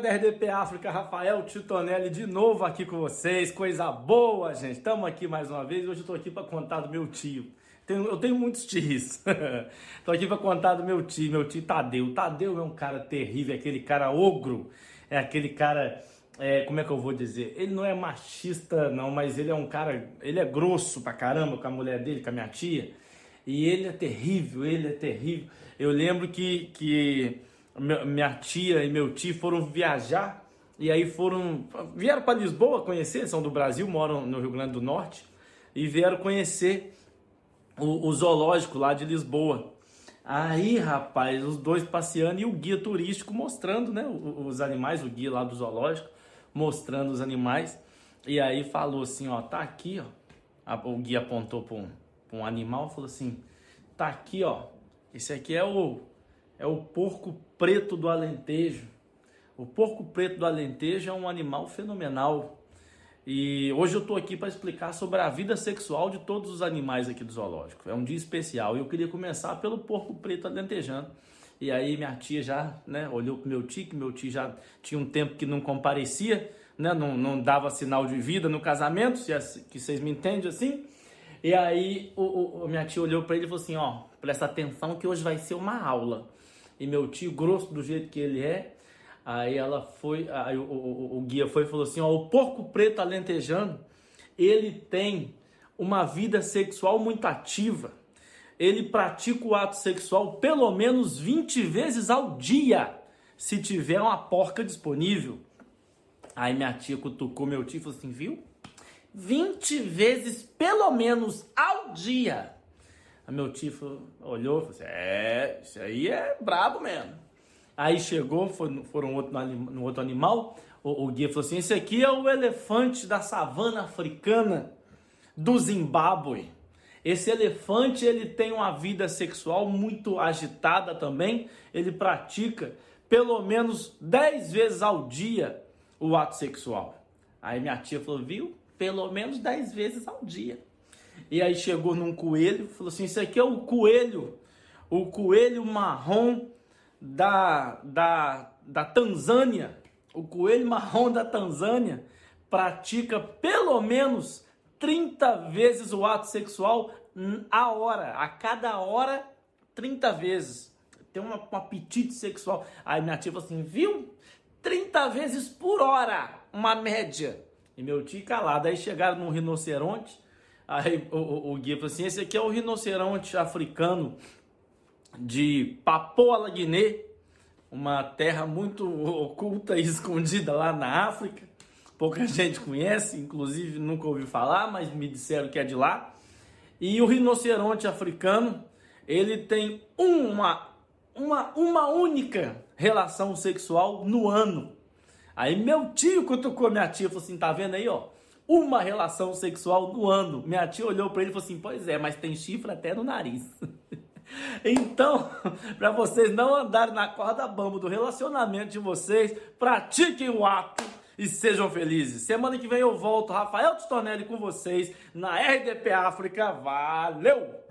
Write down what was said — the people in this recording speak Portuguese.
da RDP África, Rafael Titonelli, de novo aqui com vocês. Coisa boa, gente. Estamos aqui mais uma vez. Hoje eu estou aqui para contar do meu tio. Tenho, eu tenho muitos tios. Estou aqui para contar do meu tio, meu tio Tadeu. Tadeu é um cara terrível, é aquele cara ogro, é aquele cara. É, como é que eu vou dizer? Ele não é machista, não, mas ele é um cara. Ele é grosso pra caramba com a mulher dele, com a minha tia. E ele é terrível, ele é terrível. Eu lembro que, que minha tia e meu tio foram viajar e aí foram vieram para Lisboa conhecer, são do Brasil, moram no Rio Grande do Norte e vieram conhecer o, o zoológico lá de Lisboa. Aí, rapaz, os dois passeando e o guia turístico mostrando, né, os animais, o guia lá do zoológico mostrando os animais. E aí falou assim, ó, tá aqui, ó. O guia apontou para um, um animal, falou assim, tá aqui, ó. Esse aqui é o é o porco preto do Alentejo. O porco preto do Alentejo é um animal fenomenal. E hoje eu estou aqui para explicar sobre a vida sexual de todos os animais aqui do zoológico. É um dia especial e eu queria começar pelo porco preto alentejano. E aí minha tia já né, olhou para meu tio, que meu tio já tinha um tempo que não comparecia, né, não, não dava sinal de vida no casamento, se é, que vocês me entendem assim. E aí o, o minha tia olhou para ele e falou assim, ó, presta atenção que hoje vai ser uma aula e meu tio, grosso do jeito que ele é, aí ela foi, aí o, o, o guia foi e falou assim: ó, o porco preto alentejano, ele tem uma vida sexual muito ativa. Ele pratica o ato sexual pelo menos 20 vezes ao dia, se tiver uma porca disponível. Aí minha tia cutucou meu tio e falou assim: viu? 20 vezes pelo menos ao dia. Aí meu tio olhou e falou assim: É, isso aí é brabo mesmo. Aí chegou, foram outro, no outro animal. O, o guia falou assim: Esse aqui é o elefante da savana africana do Zimbábue. Esse elefante ele tem uma vida sexual muito agitada também. Ele pratica pelo menos 10 vezes ao dia o ato sexual. Aí minha tia falou: Viu? Pelo menos 10 vezes ao dia. E aí chegou num coelho, falou assim: Isso aqui é o coelho, o coelho marrom da, da, da Tanzânia. O coelho marrom da Tanzânia pratica pelo menos 30 vezes o ato sexual a hora, a cada hora, 30 vezes. Tem uma, um apetite sexual. Aí minha tia falou assim: Viu? 30 vezes por hora, uma média. E meu tio calado. Aí chegaram num rinoceronte Aí o, o, o guia falou assim: esse aqui é o rinoceronte africano de Papua Guiné, uma terra muito oculta e escondida lá na África. Pouca gente conhece, inclusive nunca ouviu falar, mas me disseram que é de lá. E o rinoceronte africano, ele tem uma, uma, uma única relação sexual no ano. Aí meu tio cutucou minha tia falou assim: tá vendo aí, ó? Uma relação sexual no ano. Minha tia olhou para ele e falou assim: Pois é, mas tem chifre até no nariz. Então, para vocês não andarem na corda bamba do relacionamento de vocês, pratiquem o ato e sejam felizes. Semana que vem eu volto, Rafael Tistonelli com vocês na RDP África. Valeu!